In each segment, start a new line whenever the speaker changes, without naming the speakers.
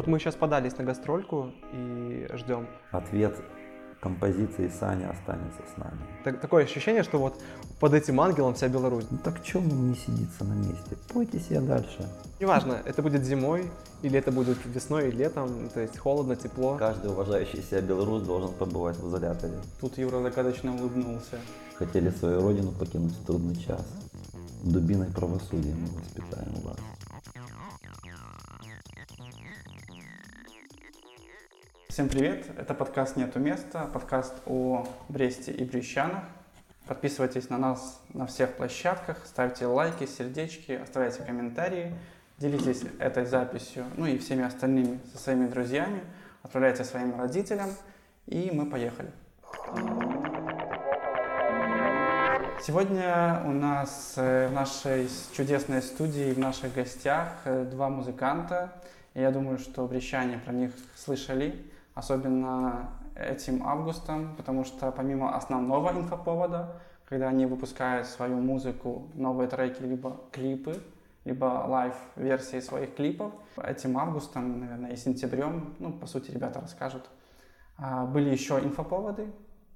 вот мы сейчас подались на гастрольку и ждем.
Ответ композиции Саня останется с нами.
Так, такое ощущение, что вот под этим ангелом вся Беларусь.
Ну так чем не сидится на месте? Пойте себе дальше.
Неважно, это будет зимой, или это будет весной и летом, то есть холодно, тепло.
Каждый уважающий себя белорус должен побывать в изоляторе.
Тут Юра загадочно улыбнулся.
Хотели свою родину покинуть в трудный час. Дубиной правосудия мы воспитаем вас.
Всем привет! Это подкаст «Нету места», подкаст о Бресте и Брещанах. Подписывайтесь на нас на всех площадках, ставьте лайки, сердечки, оставляйте комментарии, делитесь этой записью, ну и всеми остальными со своими друзьями, отправляйте своим родителям, и мы поехали. Сегодня у нас э, в нашей чудесной студии, в наших гостях э, два музыканта. Я думаю, что брещане про них слышали особенно этим августом, потому что помимо основного инфоповода, когда они выпускают свою музыку, новые треки, либо клипы, либо лайв-версии своих клипов, этим августом, наверное, и сентябрем, ну, по сути, ребята расскажут, а, были еще инфоповоды,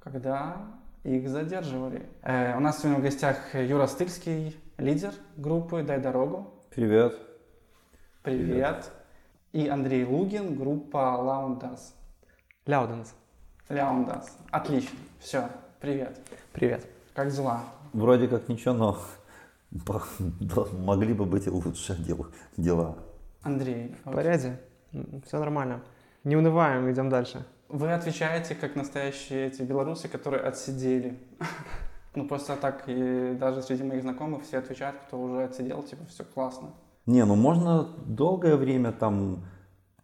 когда их задерживали. Э, у нас сегодня в гостях Юра Стыльский, лидер группы «Дай дорогу».
Привет.
Привет. Привет. И Андрей Лугин, группа «Лаундас».
Ляуденс.
Ляундас. Отлично. Все. Привет.
Привет.
Как дела?
Вроде как ничего, но могли бы быть и лучше дела.
Андрей.
В порядке. Все нормально. Не унываем, идем дальше.
Вы отвечаете как настоящие эти белорусы, которые отсидели. Ну просто так и даже среди моих знакомых все отвечают, кто уже отсидел, типа все классно.
Не, ну можно долгое время там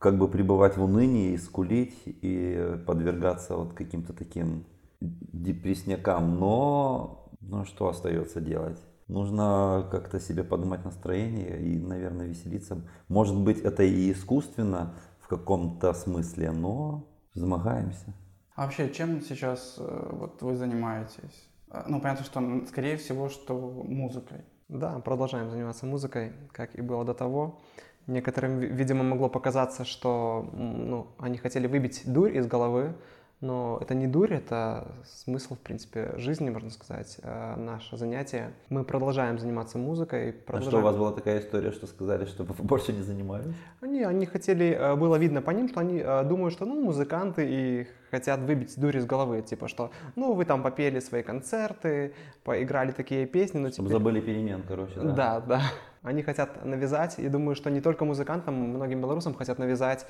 как бы пребывать в унынии, и скулить и подвергаться вот каким-то таким депресснякам. Но, ну что остается делать? Нужно как-то себе поднимать настроение и, наверное, веселиться. Может быть, это и искусственно в каком-то смысле, но взмогаемся.
А вообще, чем сейчас э, вот вы занимаетесь? Э, ну, понятно, что, скорее всего, что музыкой.
Да, продолжаем заниматься музыкой, как и было до того. Некоторым, видимо, могло показаться, что ну, они хотели выбить дурь из головы, но это не дурь, это смысл, в принципе, жизни, можно сказать, э, наше занятие. Мы продолжаем заниматься музыкой. Продолжаем...
А что, у вас была такая история, что сказали, что больше не занимались?
Они, они хотели, э, было видно по ним, что они э, думают, что, ну, музыканты и хотят выбить дурь из головы, типа, что, ну, вы там попели свои концерты, поиграли такие песни, но
Чтобы теперь... забыли перемен, короче, да?
Да, да. Они хотят навязать, и думаю, что не только музыкантам, многим белорусам хотят навязать,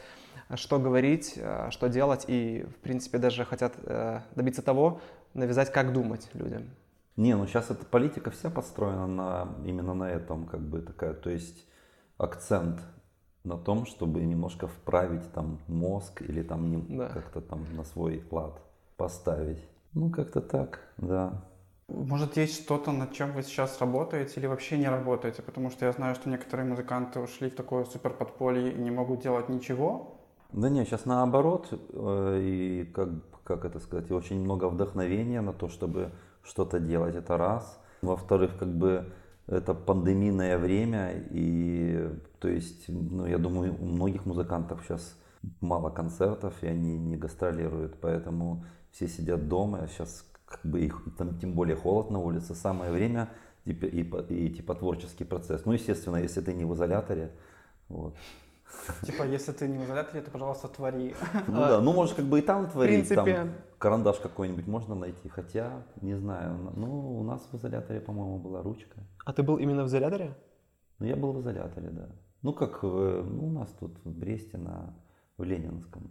что говорить, э, что делать, и, в принципе, даже хотят э, добиться того, навязать, как думать людям.
Не, ну сейчас эта политика вся построена на, именно на этом, как бы такая, то есть акцент на том, чтобы немножко вправить там мозг или там да. как-то там на свой лад поставить. Ну, как-то так, да.
Может, есть что-то, над чем вы сейчас работаете или вообще не работаете? Потому что я знаю, что некоторые музыканты ушли в такое супер подполье и не могут делать ничего.
Да нет, сейчас наоборот, э, и как, как это сказать, очень много вдохновения на то, чтобы что-то делать, это раз. Во-вторых, как бы это пандемийное время, и то есть, ну, я думаю, у многих музыкантов сейчас мало концертов, и они не гастролируют, поэтому все сидят дома, сейчас как бы их, там, тем более холод на улице, самое время и, и, и типа творческий процесс. Ну, естественно, если ты не в изоляторе, вот.
Типа, если ты не в изоляторе, то, пожалуйста, твори.
Ну да, ну можешь как бы и там творить, там карандаш какой-нибудь можно найти, хотя, не знаю, ну у нас в изоляторе, по-моему, была ручка.
А ты был именно в изоляторе?
Ну я был в изоляторе, да. Ну как, ну, у нас тут в Бресте, на, в Ленинском.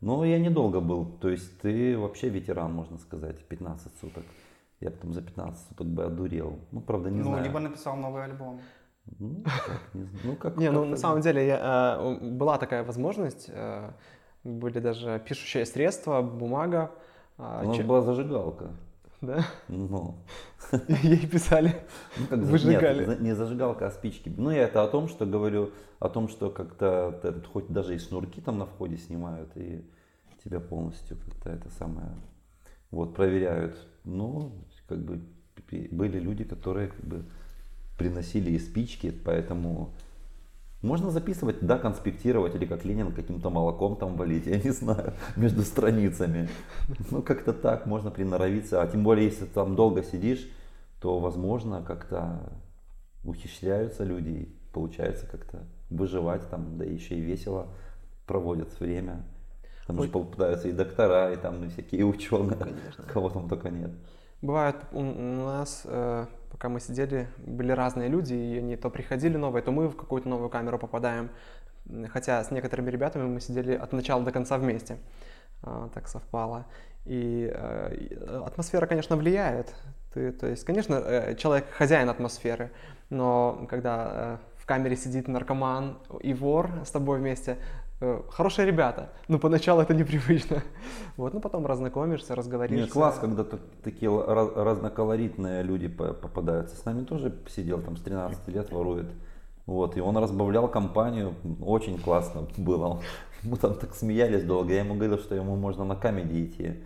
Но я недолго был, то есть ты вообще ветеран, можно сказать, 15 суток. Я потом за 15 суток бы одурел. Ну, правда, не
ну,
знаю.
Ну, либо написал новый альбом.
Ну, как, не, ну, как,
не, ну, на самом деле, я, э, была такая возможность, э, были даже пишущие средства, бумага.
У нас че... была зажигалка.
Да?
Ну.
Ей писали,
ну, как выжигали. Нет, не зажигалка, а спички. Ну, я это о том, что говорю, о том, что как-то хоть даже и шнурки там на входе снимают, и тебя полностью как-то это самое, вот, проверяют. Ну, как бы были люди, которые как бы приносили и спички, поэтому Можно записывать, да, конспектировать или как Ленин каким-то молоком там валить, я не знаю, между страницами. Ну, как-то так можно приноровиться. А тем более, если там долго сидишь, то, возможно, как-то ухищряются люди и получается как-то выживать там, да еще и весело проводят время. Там Ой. же попадаются и доктора, и там и всякие ученые, Конечно. кого там только нет.
Бывает у, нас, э, пока мы сидели, были разные люди, и они то приходили новые, то мы в какую-то новую камеру попадаем. Хотя с некоторыми ребятами мы сидели от начала до конца вместе. Э, так совпало. И э, атмосфера, конечно, влияет. Ты, то есть, конечно, э, человек хозяин атмосферы, но когда э, в камере сидит наркоман и вор с тобой вместе, Э, хорошие ребята, но поначалу это непривычно. Вот, ну потом разнакомишься, разговоришься.
Нет, класс, когда такие разноколоритные люди попадаются. С нами тоже сидел там с 13 лет, ворует. Вот, и он разбавлял компанию, очень классно было. Мы там так смеялись долго, я ему говорил, что ему можно на камеди идти.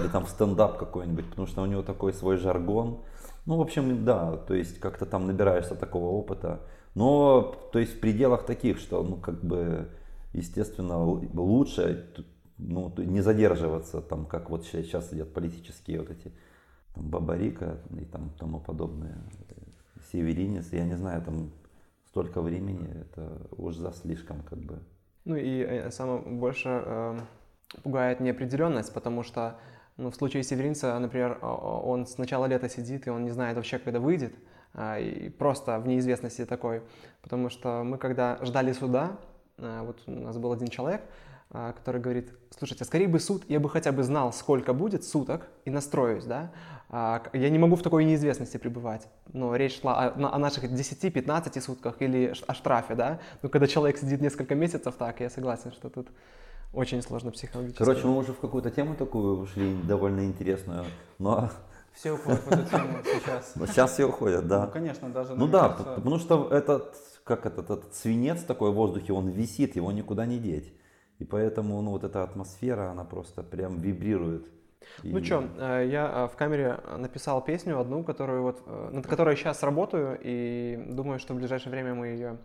Или там в стендап какой-нибудь, потому что у него такой свой жаргон. Ну, в общем, да, то есть как-то там набираешься такого опыта. Но, то есть в пределах таких, что, ну, как бы, естественно, лучше ну, не задерживаться, там, как вот сейчас идет политические вот эти там, Бабарика и там тому подобное, Северинец, я не знаю, там столько времени, это уж за слишком как бы.
Ну и э, самое больше э, пугает неопределенность, потому что ну, в случае Северинца, например, он с начала лета сидит, и он не знает вообще, когда выйдет, а, и просто в неизвестности такой. Потому что мы, когда ждали суда, вот у нас был один человек, а, который говорит, слушайте, скорее бы суд, я бы хотя бы знал, сколько будет суток и настроюсь, да, а, я не могу в такой неизвестности пребывать, но речь шла о, о наших 10-15 сутках или о штрафе, да, но когда человек сидит несколько месяцев так, я согласен, что тут очень сложно психологически.
Короче, мы уже в какую-то тему такую ушли, довольно интересную, но
все уходят в эту тему сейчас.
Сейчас все уходят, да.
Ну, конечно, даже...
Ну да, кажется... потому что этот как этот, этот свинец такой в воздухе, он висит, его никуда не деть. И поэтому ну, вот эта атмосфера, она просто прям вибрирует.
И... Ну что, э, я э, в камере написал песню одну, которую вот, э, над которой сейчас работаю, и думаю, что в ближайшее время мы ее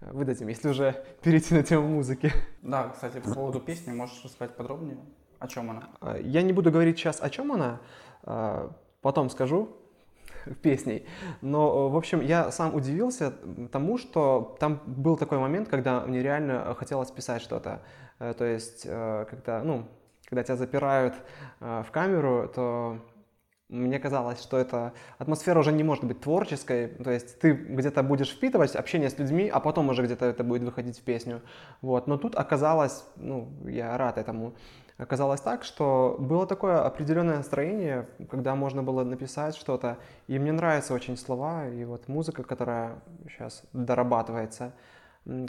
выдадим, если уже перейти на тему музыки.
Да, кстати, по поводу песни, можешь рассказать подробнее, о чем она?
Я не буду говорить сейчас, о чем она, потом скажу, песней. Но, в общем, я сам удивился тому, что там был такой момент, когда мне реально хотелось писать что-то. Э, то есть, э, когда, ну, когда тебя запирают э, в камеру, то мне казалось, что эта атмосфера уже не может быть творческой, то есть ты где-то будешь впитывать общение с людьми, а потом уже где-то это будет выходить в песню. Вот. Но тут оказалось, ну, я рад этому, оказалось так, что было такое определенное настроение, когда можно было написать что-то, и мне нравятся очень слова, и вот музыка, которая сейчас дорабатывается,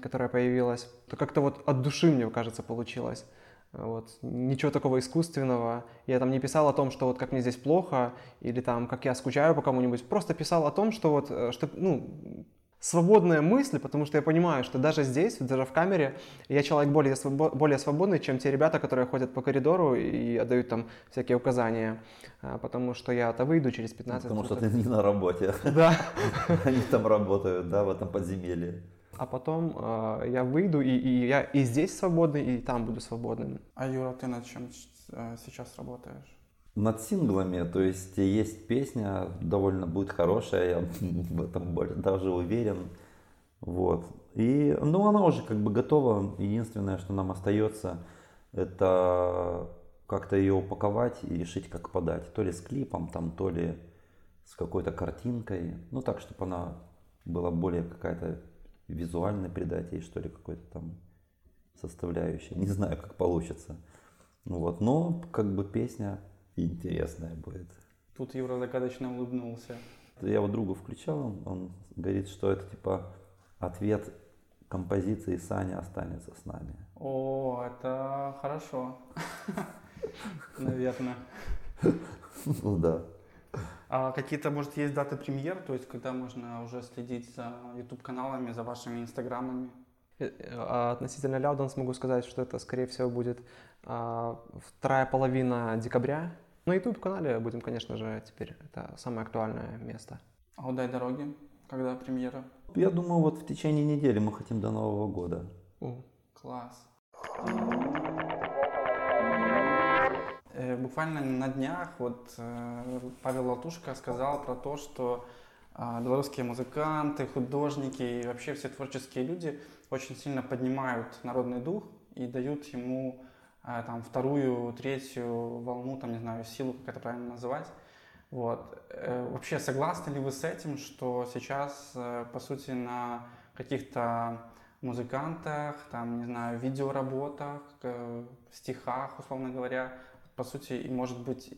которая появилась, то как-то вот от души, мне кажется, получилось. Вот. Ничего такого искусственного. Я там не писал о том, что вот как мне здесь плохо, или там как я скучаю по кому-нибудь. Просто писал о том, что вот, э, что, ну, свободная мысль, потому что я понимаю, что даже здесь, даже в камере, я человек более, свобо- более свободный, чем те ребята, которые ходят по коридору и отдают там всякие указания, а, потому что я-то выйду через 15
Потому что ты не на работе.
Да.
Они там работают, да, в этом подземелье.
А потом э, я выйду, и, и я и здесь свободный, и там буду свободным.
А Юра, ты над чем э, сейчас работаешь?
Над синглами, то есть есть песня, довольно будет хорошая, я в этом даже уверен. Вот. И, ну, она уже как бы готова. Единственное, что нам остается, это как-то ее упаковать и решить, как подать. То ли с клипом, там, то ли с какой-то картинкой. Ну, так, чтобы она была более какая-то визуально придать ей, что ли, какой-то там составляющей. Не знаю, как получится. Вот. Но, как бы, песня интересная будет.
Тут Юра загадочно улыбнулся.
Я вот другу включал, он говорит, что это типа ответ композиции «Саня останется с нами».
О, это хорошо. Наверное.
Ну да.
А какие-то, может, есть даты премьер, то есть когда можно уже следить за YouTube-каналами, за вашими инстаграмами?
Э, а относительно Ляуданс могу сказать, что это, скорее всего, будет а, вторая половина декабря, на YouTube-канале будем, конечно же, теперь. Это самое актуальное место.
А «Удай дороги»? Когда премьера?
Я думаю, вот в течение недели мы хотим до Нового года.
О, класс. Э, буквально на днях вот э, Павел Латушка сказал про то, что э, белорусские музыканты, художники и вообще все творческие люди очень сильно поднимают народный дух и дают ему там вторую, третью волну, там не знаю, силу, как это правильно называть. Вот. Э, вообще согласны ли вы с этим, что сейчас, э, по сути, на каких-то музыкантах, там, не знаю, видеоработах, э, стихах, условно говоря, по сути, и может быть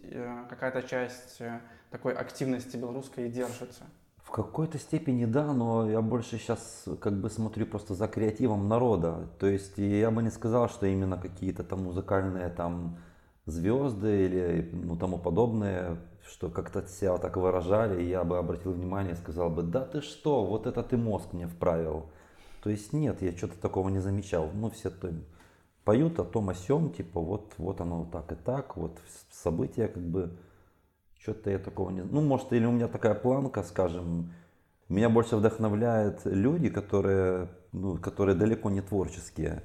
какая-то часть такой активности белорусской держится.
В какой-то степени да, но я больше сейчас как бы смотрю просто за креативом народа. То есть я бы не сказал, что именно какие-то там музыкальные там звезды или ну, тому подобное, что как-то себя так выражали, я бы обратил внимание и сказал бы, да ты что, вот это ты мозг мне вправил. То есть нет, я что-то такого не замечал. Ну все то поют о том о сем, типа вот, вот оно так и так, вот события как бы, что-то я такого не... Ну, может, или у меня такая планка, скажем, меня больше вдохновляют люди, которые, ну, которые далеко не творческие.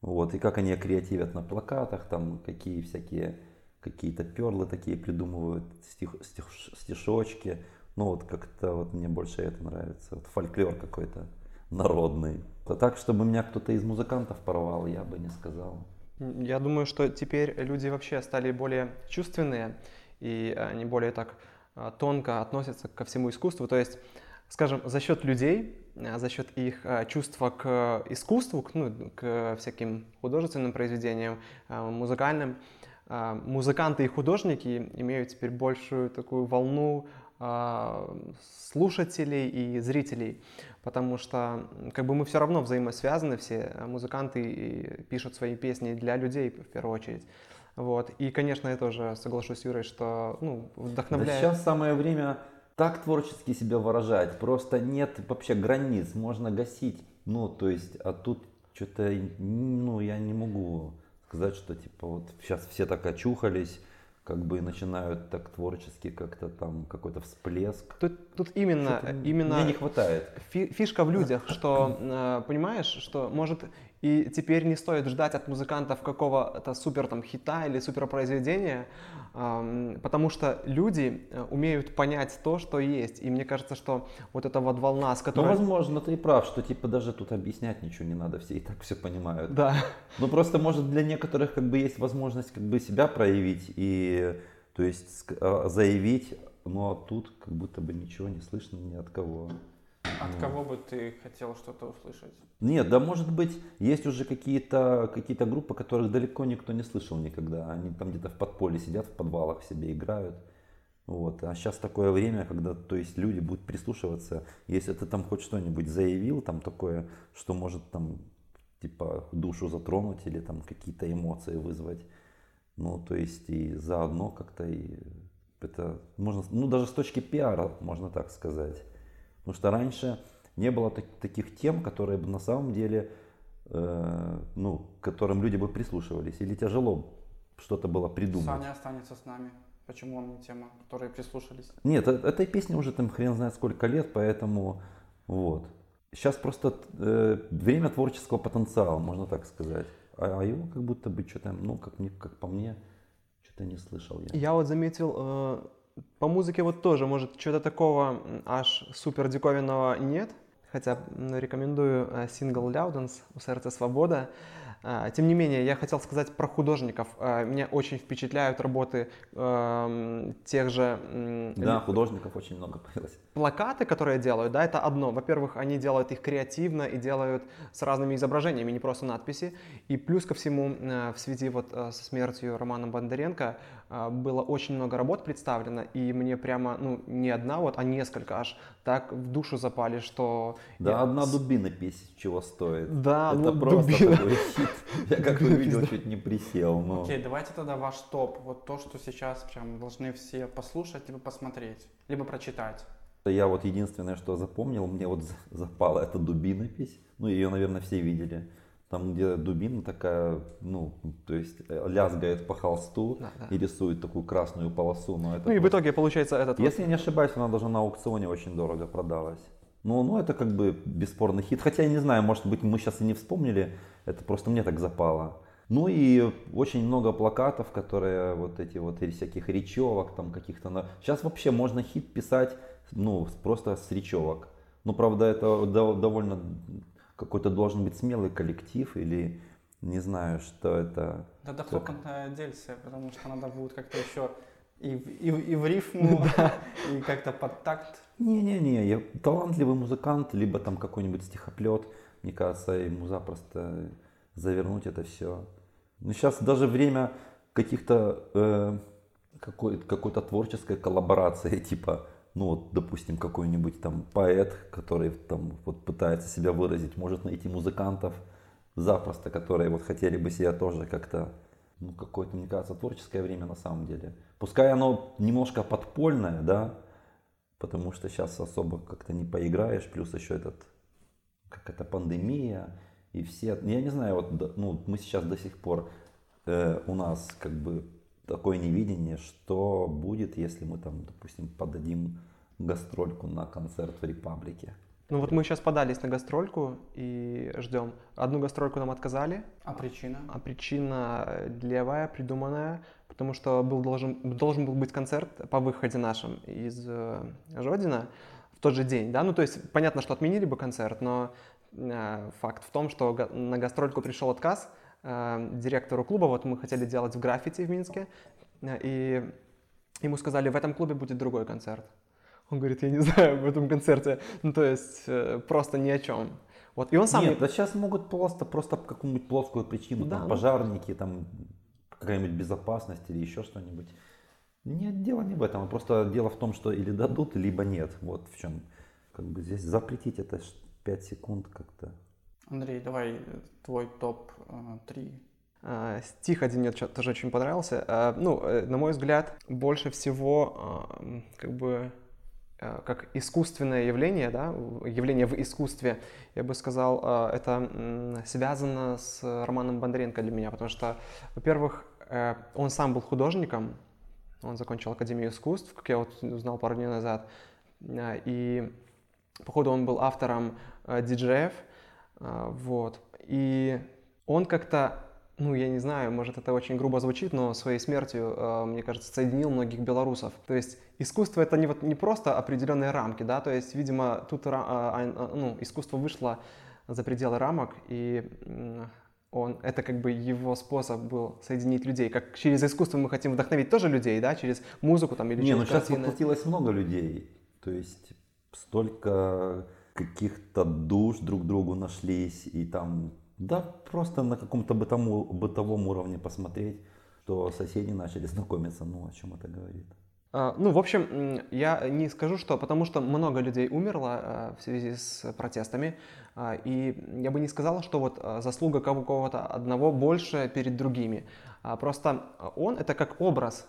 Вот, и как они креативят на плакатах, там, какие всякие, какие-то перлы такие придумывают, стих, стих, стишочки. Ну, вот как-то вот мне больше это нравится. Вот фольклор какой-то народный. Так, чтобы меня кто-то из музыкантов порвал, я бы не сказал.
Я думаю, что теперь люди вообще стали более чувственные, и они более так а, тонко относятся ко всему искусству. То есть, скажем, за счет людей, а, за счет их а, чувства к искусству, к, ну, к всяким художественным произведениям, музыкальным, музыканты и художники имеют теперь большую такую волну слушателей и зрителей потому что как бы мы все равно взаимосвязаны все, музыканты пишут свои песни для людей в первую очередь. Вот. И, конечно, я тоже соглашусь с Юрой, что ну, вдохновляет.
Да сейчас самое время так творчески себя выражать. Просто нет вообще границ, можно гасить. Ну, то есть, а тут что-то, ну, я не могу сказать, что типа вот сейчас все так очухались, как бы начинают так творчески как-то там какой-то всплеск.
Тут, тут именно, именно
мне не хватает.
Фишка в людях, что э, понимаешь, что может и теперь не стоит ждать от музыкантов какого-то супер там хита или супер произведения, потому что люди э, умеют понять то, что есть. И мне кажется, что вот эта вот волна, с ну, которой...
Ну, возможно, ты и прав, что типа даже тут объяснять ничего не надо, все и так все понимают.
Да.
Ну просто может для некоторых как бы есть возможность как бы себя проявить и то есть а, заявить, а тут как будто бы ничего не слышно ни от кого.
От кого бы ты хотел что-то услышать?
Нет, да может быть, есть уже какие-то какие группы, которых далеко никто не слышал никогда. Они там где-то в подполе сидят, в подвалах себе играют. Вот. А сейчас такое время, когда то есть, люди будут прислушиваться. Если ты там хоть что-нибудь заявил, там такое, что может там типа душу затронуть или там какие-то эмоции вызвать. Ну, то есть и заодно как-то и это можно, ну даже с точки пиара, можно так сказать. Потому что раньше не было так, таких тем, которые бы на самом деле, э, ну, к которым люди бы прислушивались. Или тяжело что-то было придумать.
Саня останется с нами. Почему он не тема, которые прислушались?
Нет, э, этой песне уже там хрен знает сколько лет, поэтому вот. Сейчас просто э, время творческого потенциала, можно так сказать. А, а его как будто бы что-то, ну, как, мне, как по мне, что-то не слышал я.
Я вот заметил, э, по музыке вот тоже, может, чего-то такого аж супер диковинного нет, хотя рекомендую э, сингл Loudens у сердца свобода. А, тем не менее, я хотел сказать про художников. А, меня очень впечатляют работы э, тех же...
Да, художников очень много появилось.
Плакаты, которые делают, да, это одно. Во-первых, они делают их креативно и делают с разными изображениями, не просто надписи. И плюс ко всему, э, в связи вот э, со смертью Романа Бондаренко э, было очень много работ представлено, и мне прямо, ну, не одна вот, а несколько аж так в душу запали, что...
Да, я... одна дубина песен чего стоит.
Да,
это
ну,
просто
дубина.
такой хит. Я как увидел, чуть не присел. Но...
Окей, давайте тогда ваш топ. Вот то, что сейчас прям должны все послушать, либо посмотреть, либо прочитать.
Я вот единственное, что запомнил, мне вот запала эта дубина песня. Ну, ее, наверное, все видели. Там, где дубина такая, ну, то есть э, лязгает по холсту да, да. и рисует такую красную полосу. Но это
ну и в итоге получается этот...
Если вот... не ошибаюсь, она даже на аукционе очень дорого продалась. Ну, ну, это как бы бесспорный хит. Хотя я не знаю, может быть, мы сейчас и не вспомнили, это просто мне так запало. Ну и очень много плакатов, которые вот эти вот или всяких речевок там каких-то. Сейчас вообще можно хит писать, ну, просто с речевок. Ну, правда, это довольно какой-то должен быть смелый коллектив или не знаю, что это.
Да, да, хлопотная дельция, потому что надо будет как-то еще и, и, и в рифму, да. и как-то под такт.
Не-не-не, я талантливый музыкант, либо там какой-нибудь стихоплет, мне кажется, ему запросто завернуть это все. Но сейчас даже время каких-то э, какой, какой-то творческой коллаборации, типа, ну вот, допустим, какой-нибудь там поэт, который там вот пытается себя выразить, может найти музыкантов запросто, которые вот хотели бы себя тоже как-то, ну какое-то, мне кажется, творческое время на самом деле. Пускай оно немножко подпольное, да, потому что сейчас особо как-то не поиграешь, плюс еще этот, как это, пандемия, и все, я не знаю, вот, ну, мы сейчас до сих пор, э, у нас как бы такое невидение, что будет, если мы там, допустим, подадим гастрольку на концерт в Репаблике.
Ну вот мы сейчас подались на гастрольку и ждем. Одну гастрольку нам отказали.
А причина?
А причина левая, придуманная, потому что был должен, должен был быть концерт по выходе нашим из э, Жодина в тот же день, да, ну то есть понятно, что отменили бы концерт, но Э, факт в том, что на гастрольку пришел отказ э, директору клуба, вот мы хотели делать в граффити в Минске, э, и ему сказали, в этом клубе будет другой концерт. Он говорит, я не знаю в этом концерте, ну то есть просто ни о чем.
Вот, и он сам... Нет, да сейчас могут просто, просто по какую-нибудь плоскую причину, да, там, пожарники, там, какая-нибудь безопасность или еще что-нибудь. Нет, дело не в этом, а просто дело в том, что или дадут, либо нет. Вот в чем. Как бы здесь запретить это 5 секунд как-то.
Андрей, давай твой топ-3.
А, стих один мне тоже очень понравился. А, ну, э, на мой взгляд, больше всего а, как бы как искусственное явление, да, явление в искусстве, я бы сказал, это связано с Романом Бондаренко для меня, потому что, во-первых, э, он сам был художником, он закончил Академию искусств, как я вот узнал пару дней назад, и Походу, он был автором э, диджеев, э, вот. И он как-то, ну, я не знаю, может, это очень грубо звучит, но своей смертью, э, мне кажется, соединил многих белорусов. То есть искусство это не, вот, не просто определенные рамки, да, то есть, видимо, тут ну, искусство вышло за пределы рамок, и он, это как бы его способ был соединить людей. Как через искусство мы хотим вдохновить тоже людей, да, через музыку там или
не,
через
ну сейчас воплотилось много людей. То есть столько каких-то душ друг другу нашлись, и там, да, просто на каком-то бытовом, бытовом уровне посмотреть, что соседи начали знакомиться, ну, о чем это говорит.
А, ну, в общем, я не скажу, что, потому что много людей умерло а, в связи с протестами, а, и я бы не сказал, что вот заслуга кого-то одного больше перед другими. Просто он это как образ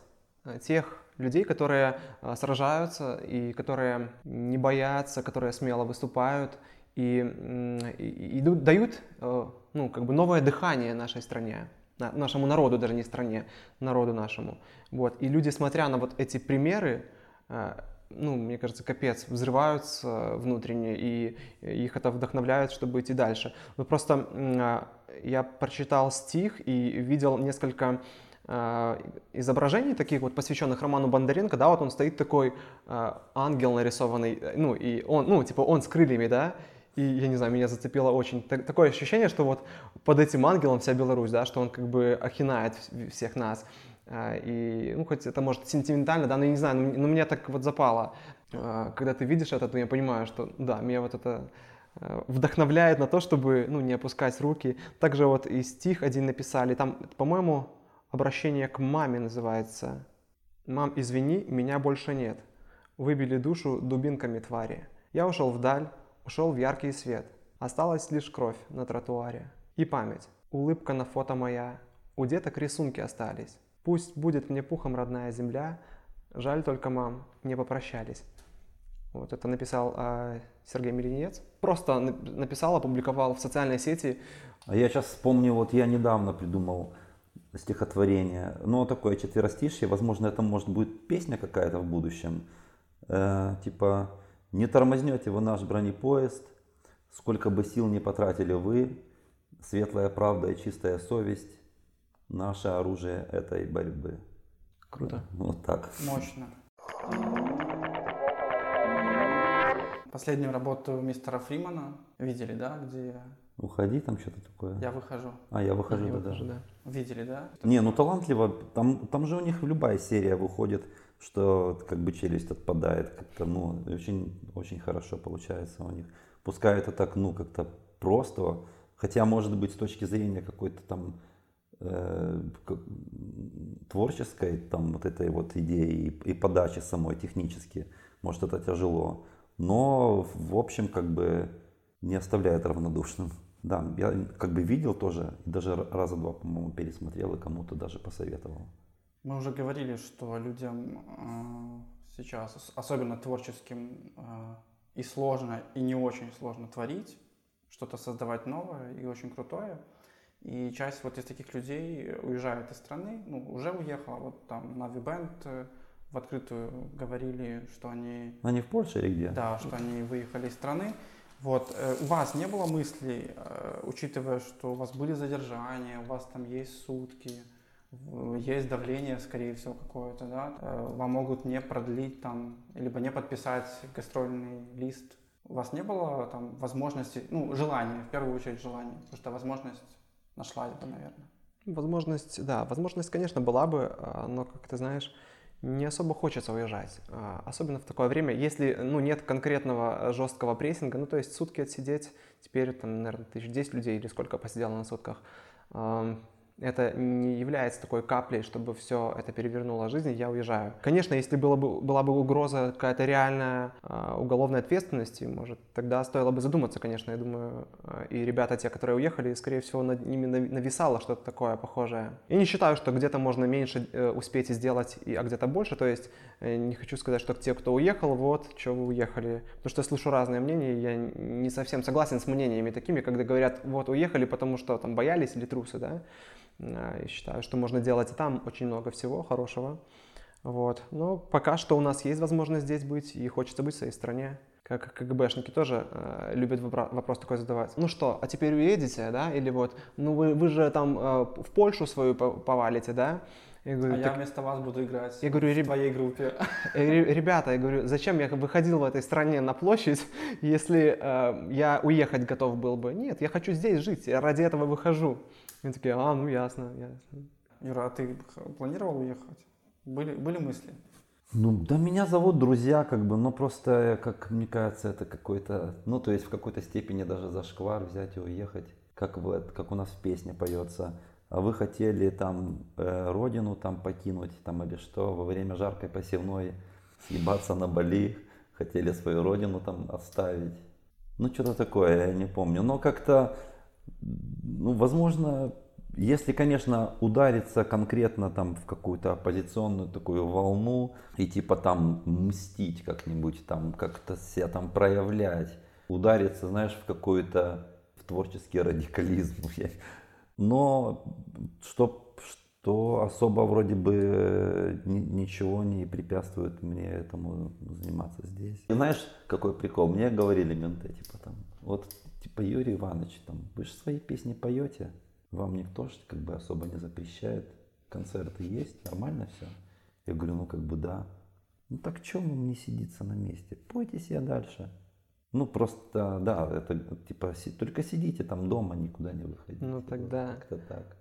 тех людей, которые сражаются и которые не боятся, которые смело выступают и, и, и дают э, ну, как бы новое дыхание нашей стране, нашему народу, даже не стране, народу нашему. Вот. И люди, смотря на вот эти примеры, э, ну, мне кажется, капец, взрываются внутренне, и их это вдохновляет, чтобы идти дальше. Но просто а, я прочитал стих и видел несколько Э, изображений, таких вот посвященных Роману Бондаренко, да, вот он стоит такой э, ангел нарисованный, ну, и он, ну, типа он с крыльями, да, и, я не знаю, меня зацепило очень так, такое ощущение, что вот под этим ангелом вся Беларусь, да, что он как бы охинает всех нас. И, ну, хоть это может сентиментально, да, но я не знаю, но, но меня так вот запало. Когда ты видишь это, то я понимаю, что, да, меня вот это вдохновляет на то, чтобы, ну, не опускать руки. Также вот и стих один написали, там, по-моему, Обращение к маме называется. «Мам, извини, меня больше нет. Выбили душу дубинками твари. Я ушел вдаль, ушел в яркий свет. Осталась лишь кровь на тротуаре. И память, улыбка на фото моя. У деток рисунки остались. Пусть будет мне пухом родная земля. Жаль только, мам, не попрощались. Вот это написал э, Сергей Миринец. Просто написал, опубликовал в социальной сети.
А я сейчас вспомнил, вот я недавно придумал стихотворение. Но такое четверостишье, возможно, это может будет песня какая-то в будущем. Э, типа Не тормознете вы наш бронепоезд, сколько бы сил не потратили вы, светлая правда и чистая совесть – наше оружие этой борьбы.
Круто.
Вот так.
Мощно. Последнюю работу мистера Фримана видели, да, где
Уходи, там что-то такое.
я выхожу.
А, я выхожу,
Я
да, да.
да.
Видели, да?
Не, ну талантливо. Там, там же у них любая серия выходит, что как бы челюсть отпадает. Как-то, ну, очень, очень хорошо получается у них. Пускай это так, ну, как-то просто. Хотя, может быть, с точки зрения какой-то там э, творческой, там, вот этой вот идеи и, и подачи самой технически, может, это тяжело. Но, в общем, как бы не оставляет равнодушным. Да, я как бы видел тоже, даже раза два, по-моему, пересмотрел и кому-то даже посоветовал.
Мы уже говорили, что людям э, сейчас, ос- особенно творческим, э, и сложно, и не очень сложно творить, что-то создавать новое и очень крутое. И часть вот из таких людей уезжает из страны, ну, уже уехала, вот там на Вибенд в открытую говорили, что они
Они в Польше или где?
Да, что они выехали из страны. Вот, э, у вас не было мыслей, э, учитывая, что у вас были задержания, у вас там есть сутки, есть давление, скорее всего, какое-то, да, э, вам могут не продлить там, либо не подписать гастрольный лист. У вас не было там возможности, ну, желания, в первую очередь желания, потому что возможность нашлась бы, наверное.
Возможность, да, возможность, конечно, была бы, а, но, как ты знаешь, не особо хочется уезжать. А, Особенно в такое время, если ну, нет конкретного жесткого прессинга, ну то есть сутки отсидеть, теперь там, наверное, тысяч десять людей или сколько посидело на сутках, это не является такой каплей, чтобы все это перевернуло жизнь, я уезжаю. Конечно, если было бы, была бы угроза какая-то реальная а, уголовной ответственности, может, тогда стоило бы задуматься, конечно, я думаю, а, и ребята, те, которые уехали, скорее всего, над ними нави- нависало что-то такое похожее. И не считаю, что где-то можно меньше э, успеть сделать, а где-то больше, то есть не хочу сказать, что те, кто уехал, вот, что вы уехали, потому что я слышу разные мнения, я не совсем согласен с мнениями такими, когда говорят, вот, уехали, потому что там боялись или трусы, да, Я считаю, что можно делать и там очень много всего хорошего. Вот. Но пока что у нас есть возможность здесь быть, и хочется быть в своей стране. Как КГБшники тоже э, любят вопро- вопрос такой задавать. Ну что, а теперь уедете, да? Или вот, ну вы, вы же там э, в Польшу свою по- повалите, да? Я говорю,
А я
«Так,
вместо вас буду играть
Я говорю,
в
реб-
твоей группе.
ре- ребята, я говорю, зачем я выходил в этой стране на площадь, если э, я уехать готов был бы? Нет, я хочу здесь жить, я ради этого выхожу. Они такие, а, ну ясно, ясно.
Юра, а ты планировал уехать? Были, были мысли?
Ну, да меня зовут друзья, как бы, но просто, как мне кажется, это какой-то, ну, то есть в какой-то степени даже зашквар взять и уехать, как, в, как у нас в песне поется. А вы хотели там э, родину там покинуть, там или что, во время жаркой посевной съебаться на Бали, хотели свою родину там оставить. Ну, что-то такое, я не помню. Но как-то, ну, возможно, если, конечно, удариться конкретно там в какую-то оппозиционную такую волну и типа там мстить как-нибудь, там как-то себя там проявлять, удариться, знаешь, в какой-то в творческий радикализм. Но что, что особо вроде бы ни- ничего не препятствует мне этому заниматься здесь. И знаешь, какой прикол? Мне говорили менты, типа там, вот, типа, Юрий Иванович, там, вы же свои песни поете, вам никто ж как бы особо не запрещает, концерты есть, нормально все? Я говорю, ну как бы да. Ну так чем вам не сидится на месте? Пойте себе дальше. Ну просто, да, это типа, только сидите там дома, никуда не выходите.
Ну,
Вот
тогда-
Как-то так.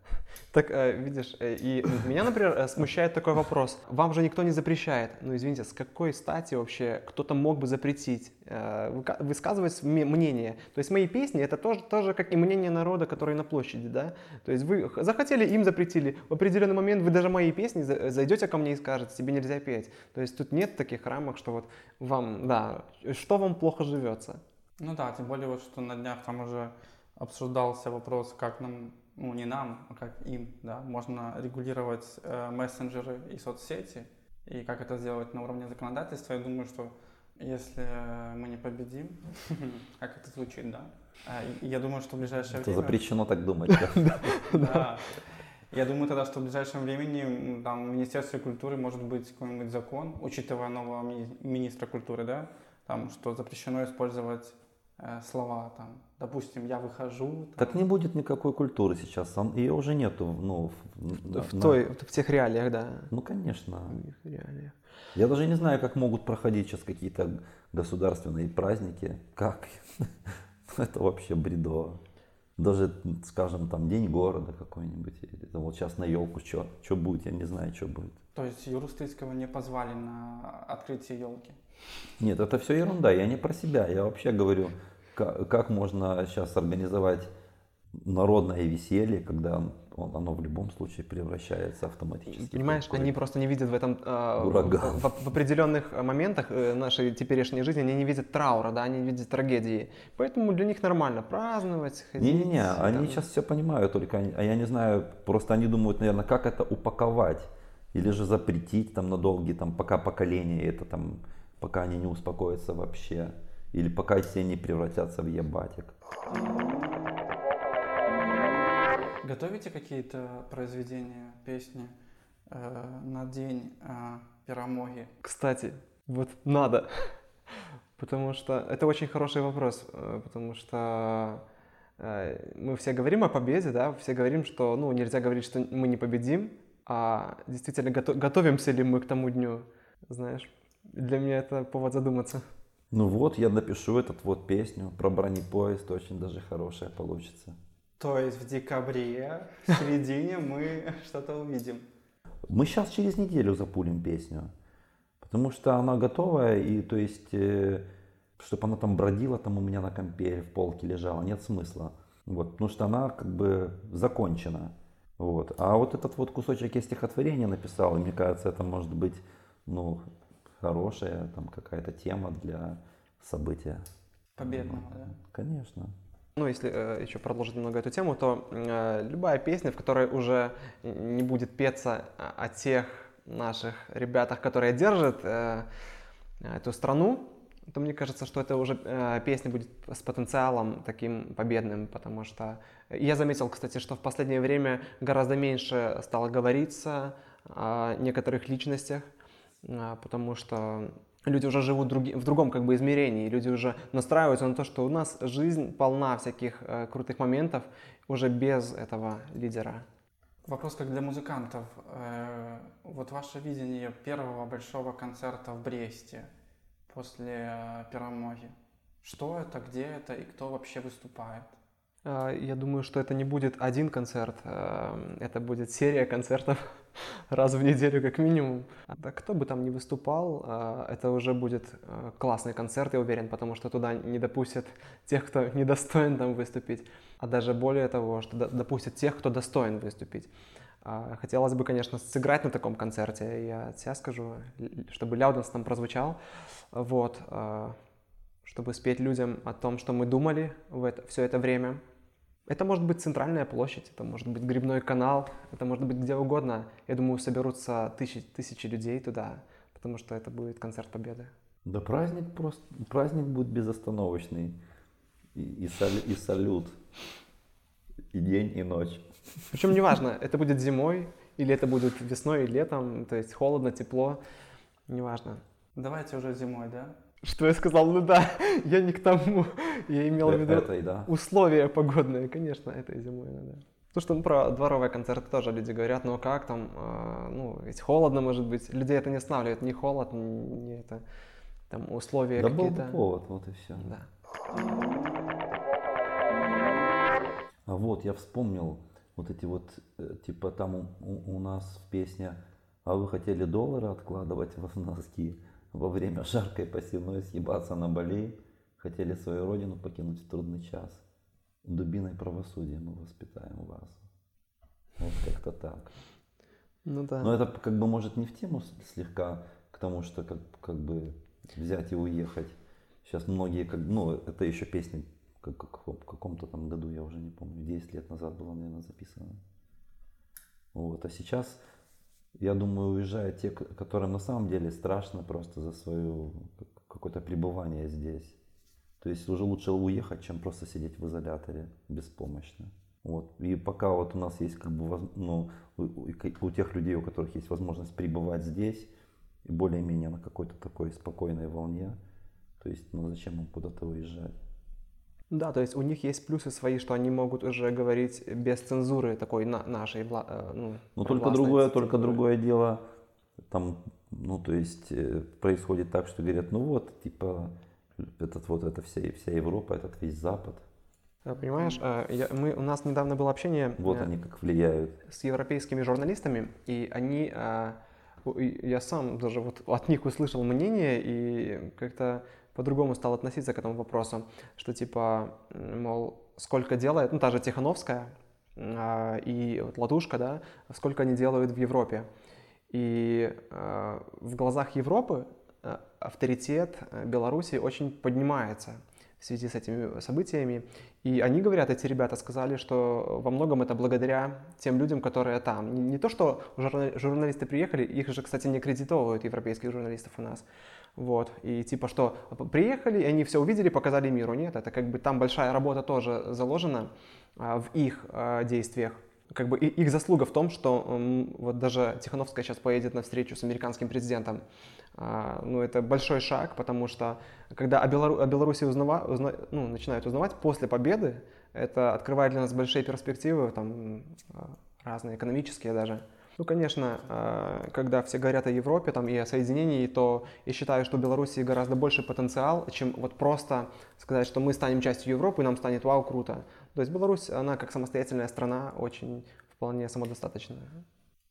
Так, э, видишь, э, и меня, например, э, смущает такой вопрос. Вам же никто не запрещает. Ну, извините, с какой стати вообще кто-то мог бы запретить высказывать м- мнение? То есть мои песни это тоже, тоже как и мнение народа, который на площади, да? То есть вы захотели, им запретили. В определенный момент вы даже мои песни за- зайдете ко мне и скажете, тебе нельзя петь. То есть тут нет таких рамок, что вот вам, да, что вам плохо живется.
Ну да, тем более вот что на днях там уже обсуждался вопрос, как нам, ну не нам, а как им, да, можно регулировать э, мессенджеры и соцсети, и как это сделать на уровне законодательства. Я думаю, что если э, мы не победим, как это звучит, да, и я думаю, что в ближайшее
Это
время...
запрещено так думать. да.
Да. Я думаю тогда, что в ближайшем времени там, в Министерстве культуры может быть какой-нибудь закон, учитывая нового мини- министра культуры, да, там, что запрещено использовать слова, там, допустим, я выхожу. Там.
Так не будет никакой культуры сейчас, ее уже нету, ну,
в, в, на, той, в тех реалиях, да.
Ну, конечно.
В их реалиях.
Я даже не знаю, как могут проходить сейчас какие-то государственные праздники, как, это вообще бредово даже, скажем, там день города какой-нибудь, или там, вот сейчас на елку, что, будет, я не знаю, что будет.
То есть Юрустыцкого не позвали на открытие елки?
Нет, это все ерунда, я не про себя, я вообще говорю, как, как можно сейчас организовать народное веселье, когда он, оно в любом случае превращается автоматически.
Понимаешь, они просто не видят в этом э, в, в, в определенных моментах э, нашей теперешней жизни, они не видят траура, да, они видят трагедии. Поэтому для них нормально праздновать, ходить.
Не-не-не, они сейчас все понимают, только а я не знаю, просто они думают, наверное, как это упаковать или же запретить там на долгие, там, пока поколения это там, пока они не успокоятся вообще, или пока все не превратятся в ебатик.
Готовите какие-то произведения, песни э, на день э, пиромоги?
Кстати, вот надо. Потому что это очень хороший вопрос, э, потому что э, мы все говорим о победе, да, все говорим, что ну, нельзя говорить, что мы не победим, а действительно готов, готовимся ли мы к тому дню, знаешь. Для меня это повод задуматься.
Ну вот, я напишу этот вот песню про бронепоезд, очень даже хорошая получится.
То есть в декабре, в середине мы что-то увидим.
Мы сейчас через неделю запулим песню. Потому что она готовая, и то есть, э, чтобы она там бродила там у меня на компе, в полке лежала, нет смысла. Вот, потому что она как бы закончена. Вот. А вот этот вот кусочек я стихотворения написал, и мне кажется, это может быть ну, хорошая там какая-то тема для события.
Победного, да?
Конечно.
Ну, если э, еще продолжить немного эту тему, то э, любая песня, в которой уже не будет петься о тех наших ребятах, которые держат э, эту страну, то мне кажется, что это уже э, песня будет с потенциалом таким победным, потому что я заметил, кстати, что в последнее время гораздо меньше стало говориться о некоторых личностях, потому что люди уже живут в другом как бы измерении, люди уже настраиваются на то, что у нас жизнь полна всяких э, крутых моментов уже без этого лидера.
Вопрос как для музыкантов. Э, вот ваше видение первого большого концерта в Бресте после э. Что это, где это и кто вообще выступает?
А, я думаю, что это не будет один концерт, э, это будет серия концертов раз в неделю как минимум. Да кто бы там ни выступал, э, это уже будет классный концерт, я уверен, потому что туда не допустят тех, кто недостоин там выступить, а даже более того, что допустят тех, кто достоин выступить. А, хотелось бы, конечно, сыграть на таком концерте, я от себя скажу, чтобы Ляуденс там прозвучал, вот, чтобы спеть людям о том, что мы думали в это, все это время, это может быть центральная площадь, это может быть грибной канал, это может быть где угодно. Я думаю, соберутся тысячи, тысячи людей туда, потому что это будет концерт Победы.
Да праздник просто, праздник будет безостановочный. И, и, салю, и салют. И день, и ночь.
Причем неважно, это будет зимой, или это будет весной и летом, то есть холодно, тепло, неважно.
Давайте уже зимой, да?
Что я сказал? Ну да, я не к тому. Я имел в виду
этой, да.
условия погодные, конечно, этой зимой, да. Потому что ну, про дворовые концерты тоже люди говорят, ну как там, э, ну ведь холодно может быть. Людей это не останавливает, ни холод, ни это, там условия
да
какие-то.
Да был повод, вот и все.
Да.
А вот, я вспомнил вот эти вот, э, типа там у, у нас в песне, а вы хотели доллары откладывать в носки? Во время жаркой посевной съебаться на Бали, хотели свою родину покинуть в трудный час. Дубиной правосудия мы воспитаем вас. Вот как-то так.
Ну да.
Но это как бы может не в тему слегка к тому, что как, как бы взять и уехать. Сейчас многие, как, ну это еще песня как, как, в каком-то там году, я уже не помню, 10 лет назад была, наверное, записана. Вот, а сейчас я думаю, уезжают те, которым на самом деле страшно просто за свое какое-то пребывание здесь. То есть уже лучше уехать, чем просто сидеть в изоляторе беспомощно. Вот. И пока вот у нас есть как бы, ну, у, тех людей, у которых есть возможность пребывать здесь, более-менее на какой-то такой спокойной волне, То есть, ну зачем им куда-то уезжать?
Да, то есть у них есть плюсы свои, что они могут уже говорить без цензуры такой на, нашей, вла, э, ну,
Но только другое, только другое дело, там, ну то есть э, происходит так, что говорят, ну вот, типа, этот вот, это вся, вся Европа, этот весь Запад.
Понимаешь, я, мы, у нас недавно было общение
вот они как влияют.
с европейскими журналистами, и они, я сам даже вот от них услышал мнение, и как-то по-другому стал относиться к этому вопросу, что типа, мол, сколько делает, ну та же Тихановская э, и вот Ладушка, да, сколько они делают в Европе. И э, в глазах Европы э, авторитет Беларуси очень поднимается в связи с этими событиями. И они говорят, эти ребята сказали, что во многом это благодаря тем людям, которые там. Не, не то, что журналисты приехали, их же, кстати, не кредитовывают европейских журналистов у нас. Вот, и типа что, приехали, и они все увидели, показали миру. Нет, это как бы там большая работа тоже заложена а, в их а, действиях. Как бы их заслуга в том, что вот даже Тихановская сейчас поедет на встречу с американским президентом. А, ну, это большой шаг, потому что когда о, Белору, о Беларуси узнава, узна, ну, начинают узнавать после победы, это открывает для нас большие перспективы, там, а, разные экономические даже. Ну, конечно, а, когда все говорят о Европе там, и о соединении, то я считаю, что у Беларуси гораздо больше потенциал, чем вот просто сказать, что мы станем частью Европы, и нам станет вау, круто. То есть Беларусь, она как самостоятельная страна очень вполне самодостаточная.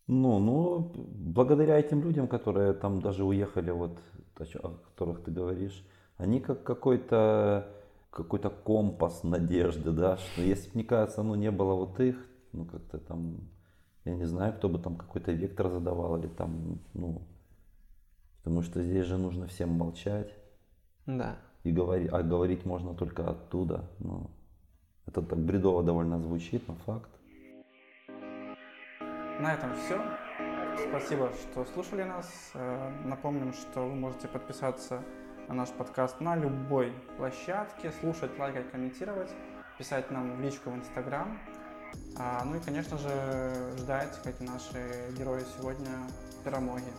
Ну, ну, благодаря этим людям, которые там даже уехали, вот, о которых ты говоришь, они как какой-то какой-то компас надежды, да, что если, мне кажется, ну, не было вот их, ну, как-то там я не знаю, кто бы там какой-то вектор задавал или там, ну, потому что здесь же нужно всем молчать.
Да.
И говорить, а говорить можно только оттуда. Ну, это так бредово довольно звучит, но факт.
На этом все. Спасибо, что слушали нас. Э, напомним, что вы можете подписаться на наш подкаст на любой площадке, слушать, лайкать, комментировать, писать нам в личку в Инстаграм. А, ну и, конечно же, ждать, как и наши герои сегодня, пиромоги.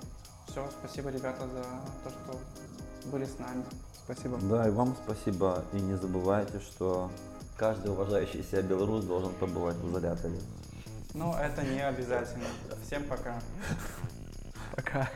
Все, спасибо, ребята, за то, что были с нами. Спасибо.
Да, и вам спасибо. И не забывайте, что каждый уважающий себя белорус должен побывать в изоляторе.
Ну, это не обязательно. Всем пока.
Пока.